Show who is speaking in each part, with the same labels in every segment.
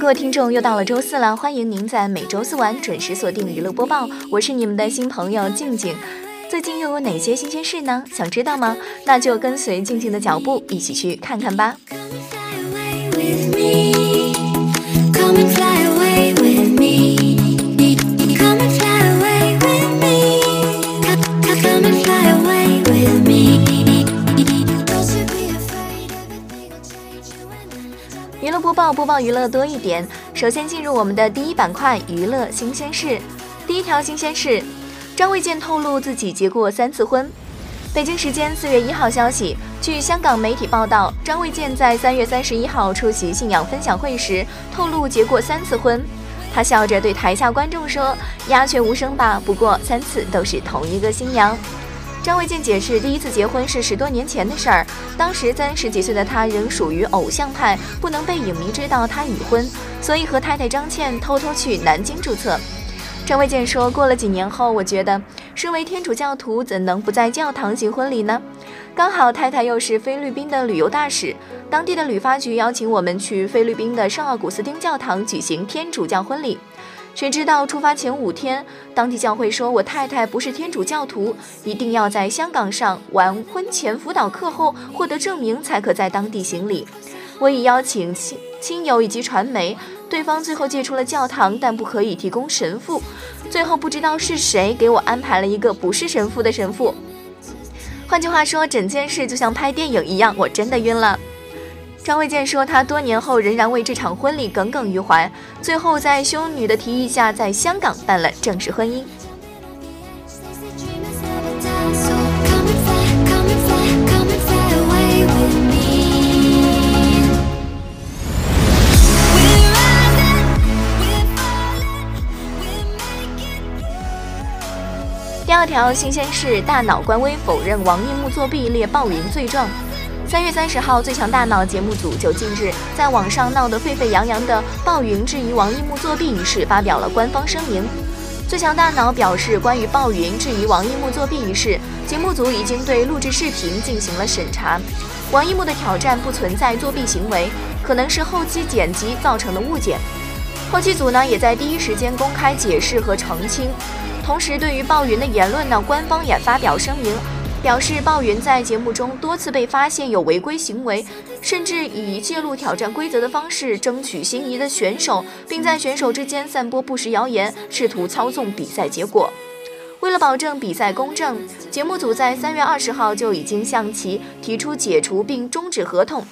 Speaker 1: 各位听众，又到了周四了，欢迎您在每周四晚准时锁定娱乐播报，我是你们的新朋友静静。最近又有哪些新鲜事呢？想知道吗？那就跟随静静的脚步，一起去看看吧。报播报娱乐多一点。首先进入我们的第一板块娱乐新鲜事。第一条新鲜事，张卫健透露自己结过三次婚。北京时间四月一号消息，据香港媒体报道，张卫健在三月三十一号出席信仰分享会时透露结过三次婚。他笑着对台下观众说：“鸦雀无声吧，不过三次都是同一个新娘。”张卫健解释，第一次结婚是十多年前的事儿，当时三十几岁的他仍属于偶像派，不能被影迷知道他已婚，所以和太太张倩偷偷去南京注册。张卫健说，过了几年后，我觉得身为天主教徒，怎能不在教堂行婚礼呢？刚好太太又是菲律宾的旅游大使，当地的旅发局邀请我们去菲律宾的圣奥古斯丁教堂举行天主教婚礼。谁知道出发前五天，当地教会说我太太不是天主教徒，一定要在香港上完婚前辅导课后获得证明，才可在当地行礼。我已邀请亲亲友以及传媒，对方最后借出了教堂，但不可以提供神父。最后不知道是谁给我安排了一个不是神父的神父。换句话说，整件事就像拍电影一样，我真的晕了。张卫健说，他多年后仍然为这场婚礼耿耿于怀，最后在兄女的提议下，在香港办了正式婚姻。第二条新鲜事：大脑官微否认王一木作弊，列暴云罪状。三月三十号，《最强大脑》节目组就近日在网上闹得沸沸扬扬的鲍云质疑王一木作弊一事发表了官方声明。《最强大脑》表示，关于鲍云质疑王一木作弊一事，节目组已经对录制视频进行了审查。王一木的挑战不存在作弊行为，可能是后期剪辑造成的误解。后期组呢，也在第一时间公开解释和澄清。同时，对于鲍云的言论呢，官方也发表声明。表示鲍云在节目中多次被发现有违规行为，甚至以介入挑战规则的方式争取心仪的选手，并在选手之间散播不实谣言，试图操纵比赛结果。为了保证比赛公正，节目组在三月二十号就已经向其提出解除并终止合同。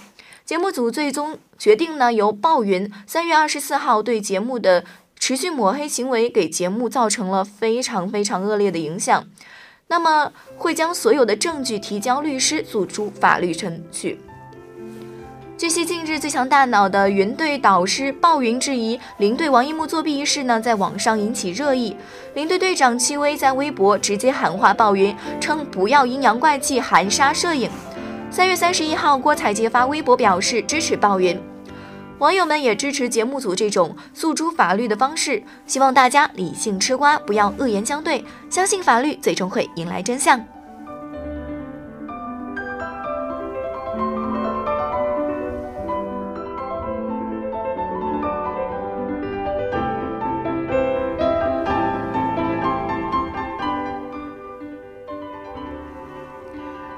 Speaker 1: 节目组最终决定呢，由鲍云三月二十四号对节目的持续抹黑行为给节目造成了非常非常恶劣的影响。那么会将所有的证据提交律师，诉诸法律程序。据悉，近日最强大脑的云队导师鲍云质疑林队王一木作弊一事呢，在网上引起热议。林队队长戚薇在微博直接喊话鲍云，称不要阴阳怪气、含沙射影。三月三十一号，郭采洁发微博表示支持鲍云。网友们也支持节目组这种诉诸法律的方式，希望大家理性吃瓜，不要恶言相对，相信法律最终会迎来真相。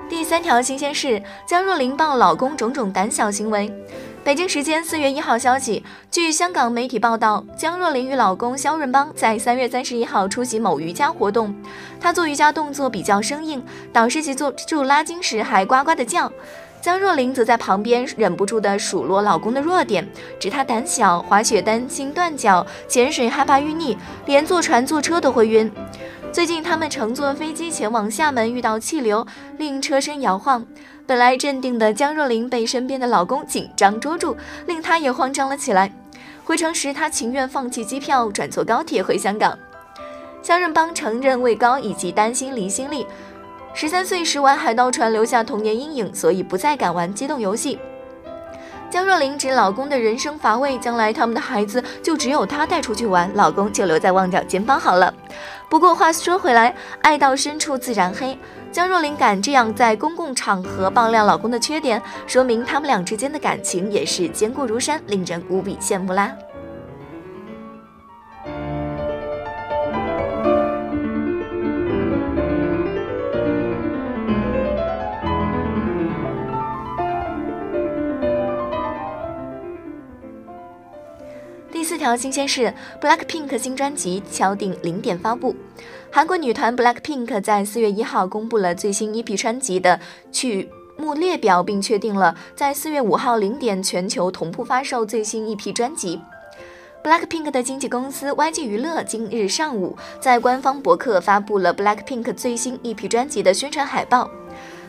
Speaker 1: 第三条新鲜事：江若琳曝老公种种胆小行为。北京时间四月一号消息，据香港媒体报道，江若琳与老公肖润邦在三月三十一号出席某瑜伽活动。她做瑜伽动作比较生硬，导师级做助拉筋时还呱呱的叫。江若琳则在旁边忍不住地数落老公的弱点，指他胆小，滑雪担心断脚，潜水害怕淤溺，连坐船坐车都会晕。最近他们乘坐飞机前往厦门，遇到气流，令车身摇晃。本来镇定的江若琳被身边的老公紧张捉住，令她也慌张了起来。回程时，她情愿放弃机票，转坐高铁回香港。肖任邦承认畏高以及担心离心力。十三岁时玩海盗船留下童年阴影，所以不再敢玩机动游戏。江若琳指老公的人生乏味，将来他们的孩子就只有她带出去玩，老公就留在旺角肩帮好了。不过话说回来，爱到深处自然黑。江若琳敢这样在公共场合爆料老公的缺点，说明他们俩之间的感情也是坚固如山，令人无比羡慕啦。新鲜事：BLACKPINK 新专辑敲定零点发布。韩国女团 BLACKPINK 在四月一号公布了最新 EP 专辑的曲目列表，并确定了在四月五号零点全球同步发售最新 EP 专辑。BLACKPINK 的经纪公司 YG 娱乐今日上午在官方博客发布了 BLACKPINK 最新 EP 专辑的宣传海报。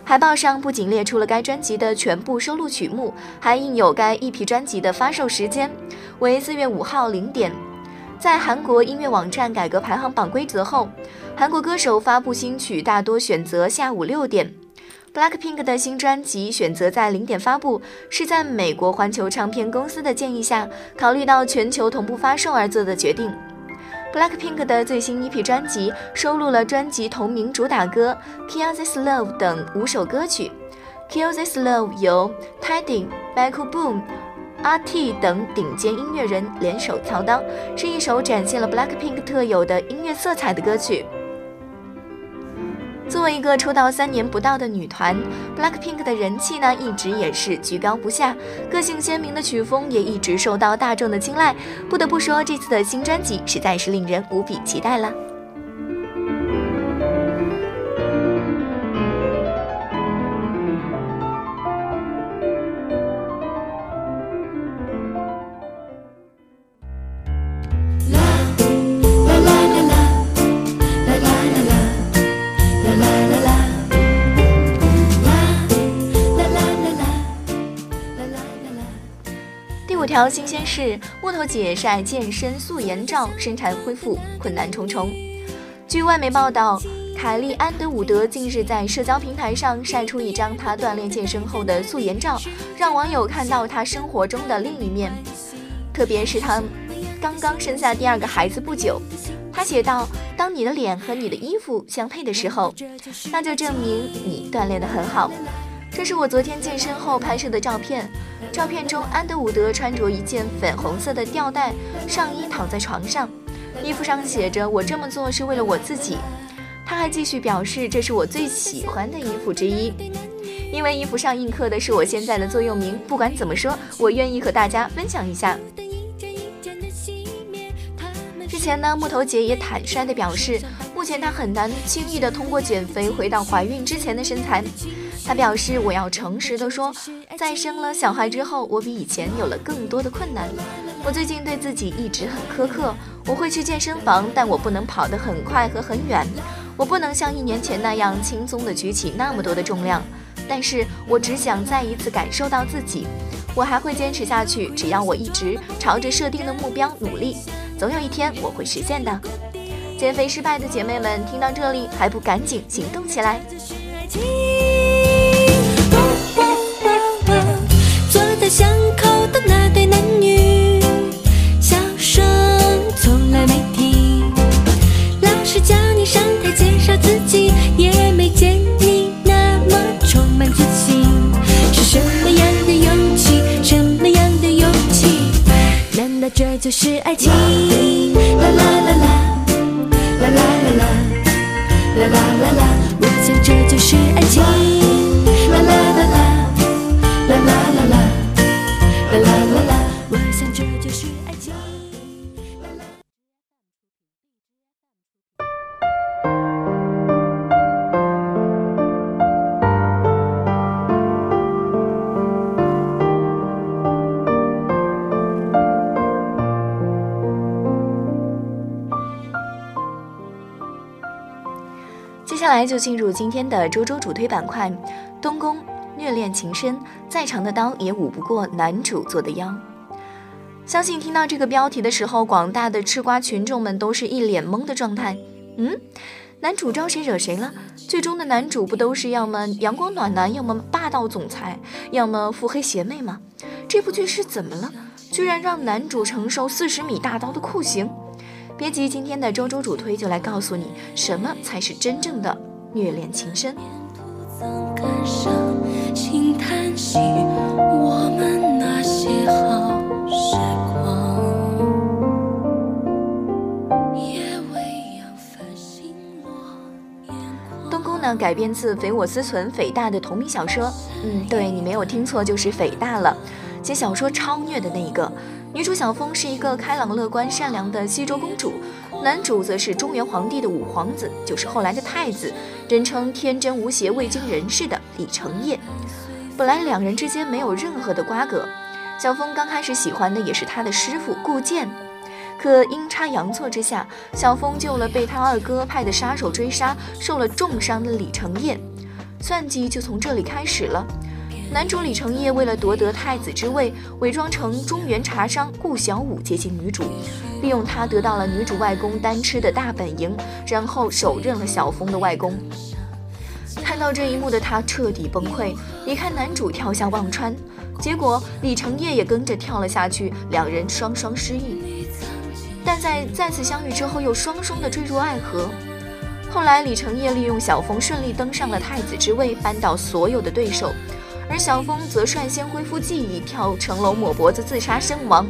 Speaker 1: 海报上不仅列出了该专辑的全部收录曲目，还印有该 EP 专辑的发售时间为四月五号零点。在韩国音乐网站改革排行榜规则后，韩国歌手发布新曲大多选择下午六点。BLACKPINK 的新专辑选择在零点发布，是在美国环球唱片公司的建议下，考虑到全球同步发售而做的决定。BLACKPINK 的最新 EP 专辑收录了专辑同名主打歌《Kill This Love》等五首歌曲，《Kill This Love》由 Tidy、Michael Boom、RT 等顶尖音乐人联手操刀，是一首展现了 BLACKPINK 特有的音乐色彩的歌曲。作为一个出道三年不到的女团，BLACKPINK 的人气呢一直也是居高不下，个性鲜明的曲风也一直受到大众的青睐。不得不说，这次的新专辑实在是令人无比期待了。条新鲜事：木头姐晒健身素颜照，身材恢复困难重重。据外媒报道，凯莉安德伍德近日在社交平台上晒出一张她锻炼健身后的素颜照，让网友看到她生活中的另一面。特别是她刚刚生下第二个孩子不久，她写道：“当你的脸和你的衣服相配的时候，那就证明你锻炼得很好。”这是我昨天健身后拍摄的照片。照片中，安德伍德穿着一件粉红色的吊带上衣躺在床上，衣服上写着“我这么做是为了我自己”。他还继续表示：“这是我最喜欢的衣服之一，因为衣服上印刻的是我现在的座右铭。不管怎么说，我愿意和大家分享一下。”之前呢，木头姐也坦率地表示，目前她很难轻易地通过减肥回到怀孕之前的身材。她表示：“我要诚实地说，在生了小孩之后，我比以前有了更多的困难。我最近对自己一直很苛刻，我会去健身房，但我不能跑得很快和很远，我不能像一年前那样轻松地举起那么多的重量。但是我只想再一次感受到自己，我还会坚持下去，只要我一直朝着设定的目标努力，总有一天我会实现的。”减肥失败的姐妹们，听到这里还不赶紧行动起来？坐在巷口的那对男女，笑声从来没停。老师叫你上台介绍自己，也没见你那么充满自信。是什么样的勇气？什么样的勇气？难道这就是爱情？啦啦啦啦，啦啦啦啦，啦啦啦啦，我想这就是爱情。接下来就进入今天的周周主推板块，东宫虐恋情深，再长的刀也舞不过男主做的妖。相信听到这个标题的时候，广大的吃瓜群众们都是一脸懵的状态。嗯，男主招谁惹谁了？最终的男主不都是要么阳光暖男，要么霸道总裁，要么腹黑邪魅吗？这部剧是怎么了？居然让男主承受四十米大刀的酷刑？别急，今天的周周主推就来告诉你，什么才是真正的虐恋情深。我们那些好时光。东宫呢改编自匪我思存匪大的同名小说，嗯，对你没有听错，就是匪大了。写小说超虐的那一个，女主小风是一个开朗乐观、善良的西周公主，男主则是中原皇帝的五皇子，就是后来的太子，人称天真无邪、未经人事的李承业。本来两人之间没有任何的瓜葛，小风刚开始喜欢的也是他的师傅顾剑，可阴差阳错之下，小风救了被他二哥派的杀手追杀、受了重伤的李承业，算计就从这里开始了。男主李承业为了夺得太子之位，伪装成中原茶商顾小五接近女主，利用他得到了女主外公单吃的大本营，然后手刃了小峰的外公。看到这一幕的他彻底崩溃，离开男主跳下忘川，结果李承业也跟着跳了下去，两人双双失忆。但在再次相遇之后，又双双的坠入爱河。后来李承业利用小峰顺利登上了太子之位，扳倒所有的对手。而小峰则率先恢复记忆，跳城楼抹脖子自杀身亡，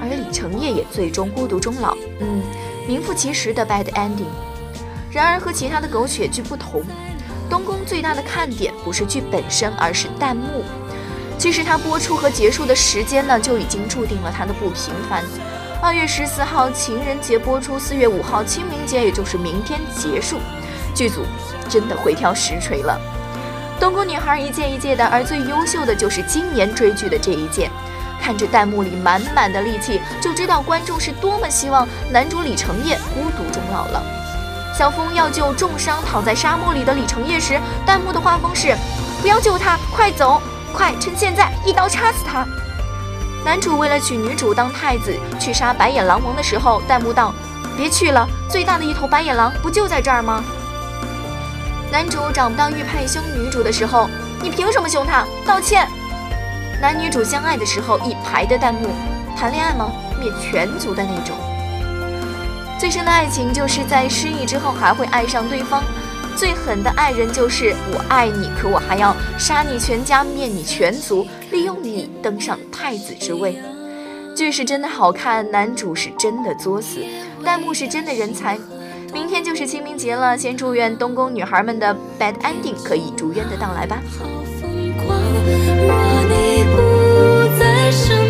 Speaker 1: 而李承业也最终孤独终老。嗯，名副其实的 bad ending。然而和其他的狗血剧不同，东宫最大的看点不是剧本身，而是弹幕。其实它播出和结束的时间呢，就已经注定了它的不平凡。二月十四号情人节播出，四月五号清明节，也就是明天结束，剧组真的会挑实锤了。东宫女孩一届一届的，而最优秀的就是今年追剧的这一届。看着弹幕里满满的戾气，就知道观众是多么希望男主李承业孤独终老了。小峰要救重伤躺在沙漠里的李承业时，弹幕的画风是：不要救他，快走，快趁现在一刀插死他。男主为了娶女主当太子，去杀白眼狼王的时候，弹幕道：别去了，最大的一头白眼狼不就在这儿吗？男主找不到玉佩凶女主的时候，你凭什么凶他？道歉。男女主相爱的时候，一排的弹幕，谈恋爱吗？灭全族的那种。最深的爱情就是在失忆之后还会爱上对方，最狠的爱人就是我爱你，可我还要杀你全家，灭你全族，利用你登上太子之位。剧是真的好看，男主是真的作死，弹幕是真的人才。明天就是清明节了，先祝愿东宫女孩们的 bad ending 可以如愿的到来吧。好疯狂，若你不在身边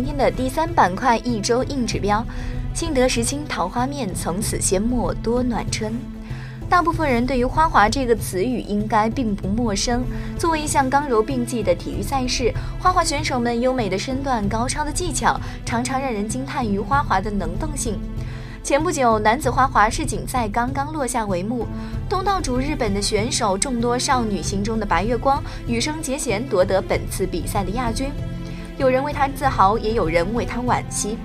Speaker 1: 今天的第三板块，一周硬指标。幸得时清桃花面，从此阡陌多暖春。大部分人对于花滑这个词语应该并不陌生。作为一项刚柔并济的体育赛事，花滑选手们优美的身段、高超的技巧，常常让人惊叹于花滑的能动性。前不久，男子花滑世锦赛刚刚落下帷幕，东道主日本的选手众多少女心中的白月光羽生结弦夺得本次比赛的亚军，有人为他自豪，也有人为他惋惜。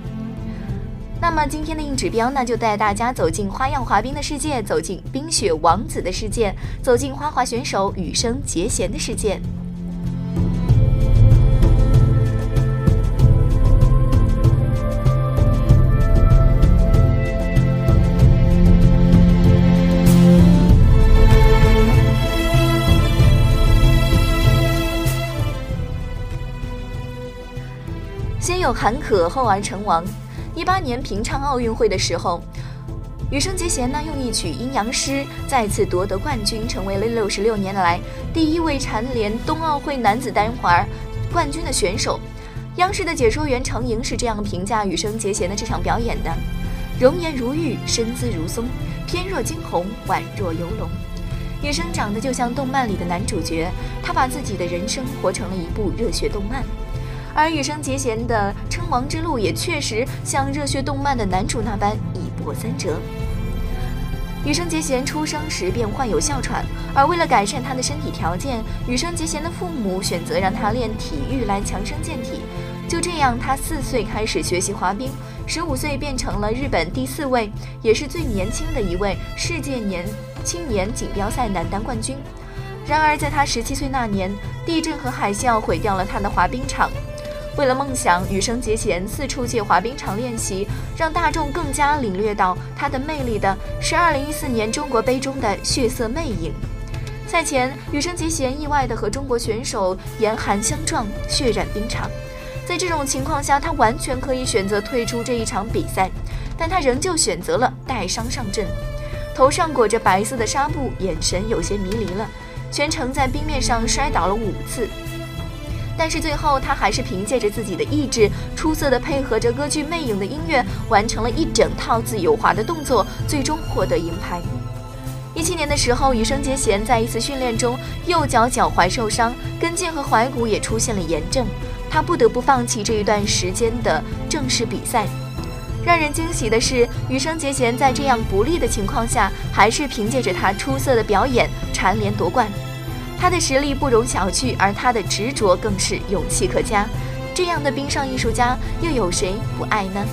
Speaker 1: 那么今天的硬指标呢，就带大家走进花样滑冰的世界，走进冰雪王子的世界，走进花滑选手羽生结弦的世界。有坎坷，后而成王。一八年平昌奥运会的时候，羽生结弦呢用一曲《阴阳师》再次夺得冠军，成为了六十六年来第一位蝉联冬奥会男子单滑冠军的选手。央视的解说员程莹是这样评价羽生结弦的这场表演的：容颜如玉，身姿如松，翩若惊鸿，宛若游龙。羽生长得就像动漫里的男主角，他把自己的人生活成了一部热血动漫。而羽生结弦的称王之路也确实像热血动漫的男主那般一波三折。羽生结弦出生时便患有哮喘，而为了改善他的身体条件，羽生结弦的父母选择让他练体育来强身健体。就这样，他四岁开始学习滑冰，十五岁变成了日本第四位，也是最年轻的一位世界年青年锦标赛男单冠军。然而，在他十七岁那年，地震和海啸毁掉了他的滑冰场。为了梦想，羽生结弦四处借滑冰场练习，让大众更加领略到他的魅力的是2014年中国杯中的血色魅影。赛前，羽生结弦意外地和中国选手严寒相撞，血染冰场。在这种情况下，他完全可以选择退出这一场比赛，但他仍旧选择了带伤上阵，头上裹着白色的纱布，眼神有些迷离了，全程在冰面上摔倒了五次。但是最后，他还是凭借着自己的意志，出色的配合着歌剧《魅影》的音乐，完成了一整套自由滑的动作，最终获得银牌。一七年的时候，羽生结弦在一次训练中右脚脚踝受伤，跟腱和踝骨也出现了炎症，他不得不放弃这一段时间的正式比赛。让人惊喜的是，羽生结弦在这样不利的情况下，还是凭借着他出色的表演蝉联夺冠。他的实力不容小觑，而他的执着更是勇气可嘉。这样的冰上艺术家，又有谁不爱呢？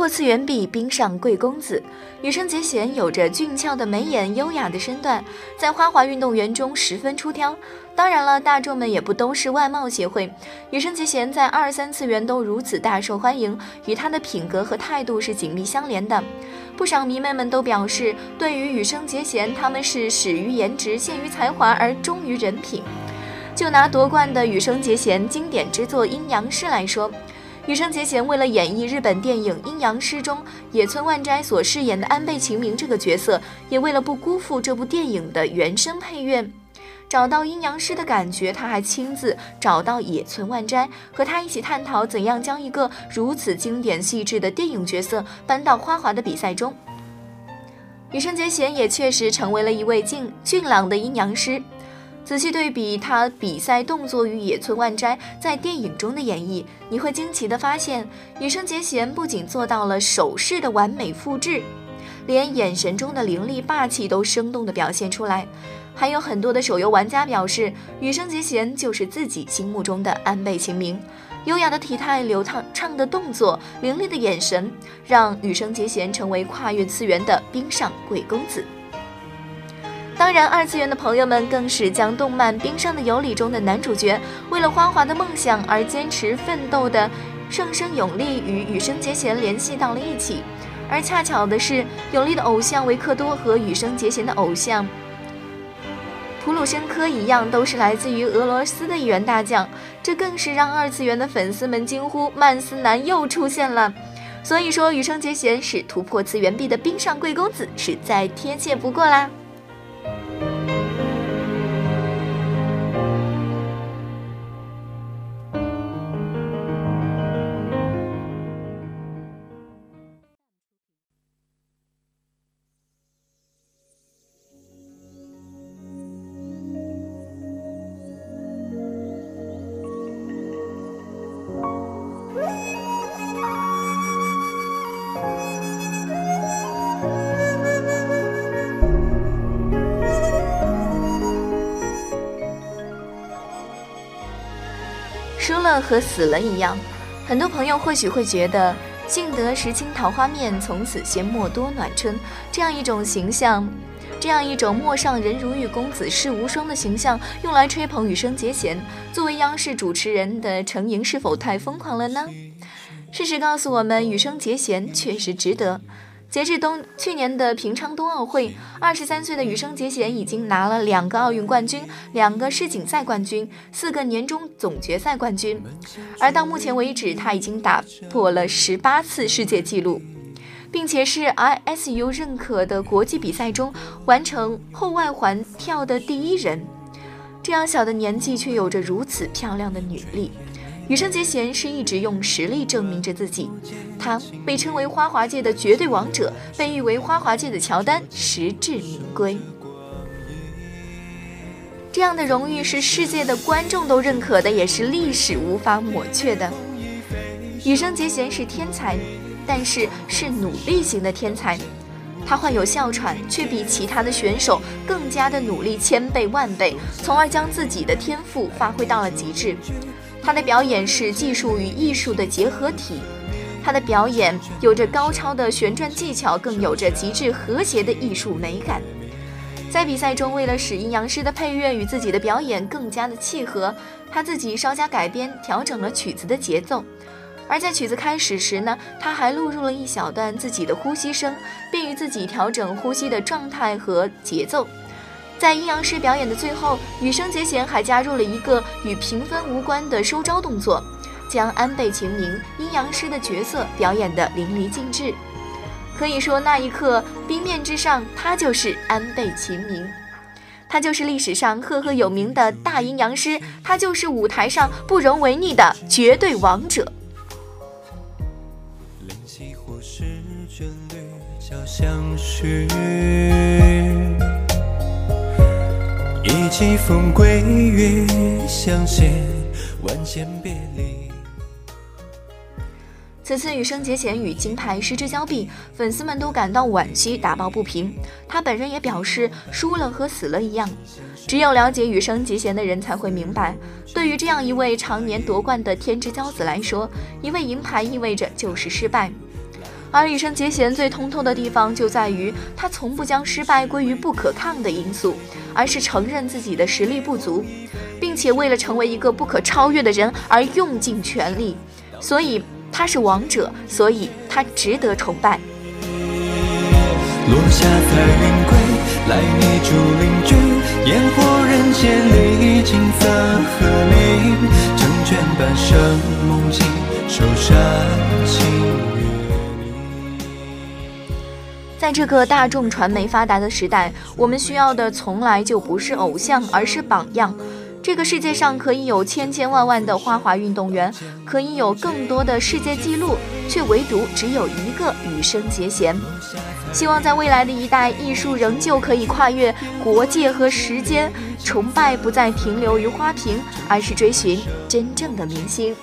Speaker 1: 破次元壁，冰上贵公子羽生结弦有着俊俏的眉眼、优雅的身段，在花滑运动员中十分出挑。当然了，大众们也不都是外貌协会，羽生结弦在二三次元都如此大受欢迎，与他的品格和态度是紧密相连的。不少迷妹们都表示，对于羽生结弦，他们是始于颜值，陷于才华，而忠于人品。就拿夺冠的羽生结弦经典之作《阴阳师》来说。羽生结弦为了演绎日本电影《阴阳师》中野村万斋所饰演的安倍晴明这个角色，也为了不辜负这部电影的原声配乐，找到阴阳师的感觉，他还亲自找到野村万斋，和他一起探讨怎样将一个如此经典细致的电影角色搬到花滑的比赛中。羽生结弦也确实成为了一位俊俊朗的阴阳师。仔细对比他比赛动作与野村万斋在电影中的演绎，你会惊奇地发现，羽生结弦不仅做到了手势的完美复制，连眼神中的凌厉霸气都生动地表现出来。还有很多的手游玩家表示，羽生结弦就是自己心目中的安倍晴明。优雅的体态、流畅畅的动作、凌厉的眼神，让羽生结弦成为跨越次元的冰上贵公子。当然，二次元的朋友们更是将动漫《冰上的尤里》中的男主角为了花滑的梦想而坚持奋斗的盛生永利与羽生结弦联系到了一起，而恰巧的是，永利的偶像维克多和羽生结弦的偶像普鲁申科一样，都是来自于俄罗斯的一员大将，这更是让二次元的粉丝们惊呼：曼斯男又出现了！所以说，羽生结弦是突破次元壁的冰上贵公子，是再贴切不过啦。输了和死了一样，很多朋友或许会觉得“幸得石青桃花面，从此仙莫多暖春”这样一种形象，这样一种陌上人如玉、公子世无双的形象，用来吹捧羽生结弦作为央视主持人的成营是否太疯狂了呢？事实告诉我们，羽生结弦确实值得。截至冬去年的平昌冬奥会，二十三岁的羽生结弦已经拿了两个奥运冠军、两个世锦赛冠军、四个年终总决赛冠军，而到目前为止，他已经打破了十八次世界纪录，并且是 ISU 认可的国际比赛中完成后外环跳的第一人。这样小的年纪，却有着如此漂亮的女力。羽生结弦是一直用实力证明着自己，他被称为花滑界的绝对王者，被誉为花滑界的乔丹，实至名归。这样的荣誉是世界的观众都认可的，也是历史无法抹去的。羽生结弦是天才，但是是努力型的天才。他患有哮喘，却比其他的选手更加的努力千倍万倍，从而将自己的天赋发挥到了极致。他的表演是技术与艺术的结合体，他的表演有着高超的旋转技巧，更有着极致和谐的艺术美感。在比赛中，为了使阴阳师的配乐与自己的表演更加的契合，他自己稍加改编，调整了曲子的节奏。而在曲子开始时呢，他还录入了一小段自己的呼吸声，便于自己调整呼吸的状态和节奏。在阴阳师表演的最后，羽生结弦还加入了一个与评分无关的收招动作，将安倍晴明阴阳师的角色表演得淋漓尽致。可以说，那一刻冰面之上，他就是安倍晴明，他就是历史上赫赫有名的大阴阳师，他就是舞台上不容违逆的绝对王者。意气风归月相携，万千别离。此次羽生结弦与金牌失之交臂，粉丝们都感到惋惜，打抱不平。他本人也表示，输了和死了一样。只有了解羽生结弦的人才会明白，对于这样一位常年夺冠的天之骄子来说，一位银牌意味着就是失败。而羽生结弦最通透的地方就在于，他从不将失败归于不可抗的因素，而是承认自己的实力不足，并且为了成为一个不可超越的人而用尽全力。所以他是王者，所以他值得崇拜。落下彩云归，来你竹林居，烟火人间历经泽和鸣，成全半生梦境，守山情。在这个大众传媒发达的时代，我们需要的从来就不是偶像，而是榜样。这个世界上可以有千千万万的花滑运动员，可以有更多的世界纪录，却唯独只有一个羽生结弦。希望在未来的一代，艺术仍旧可以跨越国界和时间，崇拜不再停留于花瓶，而是追寻真正的明星。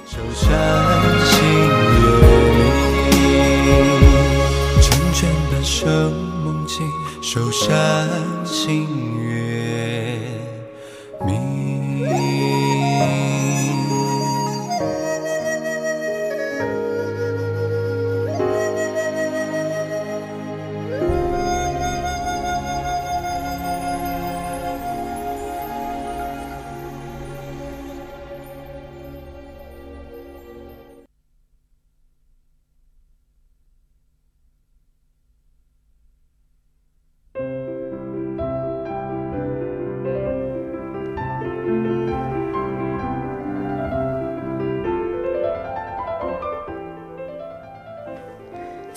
Speaker 1: 生梦境，守山清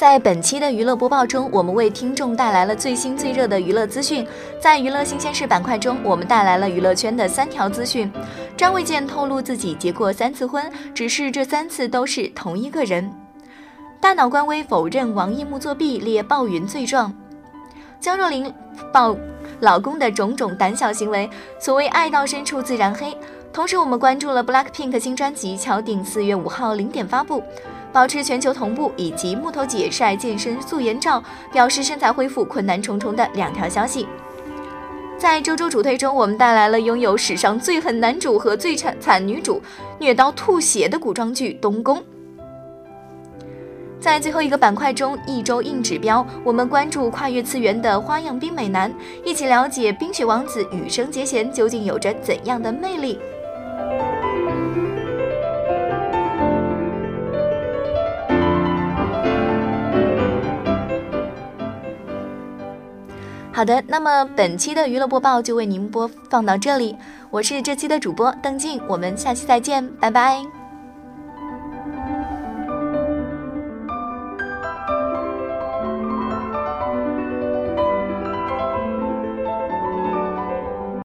Speaker 1: 在本期的娱乐播报中，我们为听众带来了最新最热的娱乐资讯。在娱乐新鲜事板块中，我们带来了娱乐圈的三条资讯。张卫健透露自己结过三次婚，只是这三次都是同一个人。大脑官微否认王一木作弊，列鲍云罪状。江若琳曝老公的种种胆小行为，所谓爱到深处自然黑。同时，我们关注了 BLACKPINK 新专辑敲定四月五号零点发布。保持全球同步，以及木头姐晒健身素颜照，表示身材恢复困难重重的两条消息。在周周主推中，我们带来了拥有史上最狠男主和最惨惨女主虐刀吐血的古装剧《东宫》。在最后一个板块中，一周硬指标，我们关注跨越次元的花样冰美男，一起了解冰雪王子羽生结弦究竟有着怎样的魅力。好的，那么本期的娱乐播报就为您播放到这里，我是这期的主播邓静，我们下期再见，拜拜。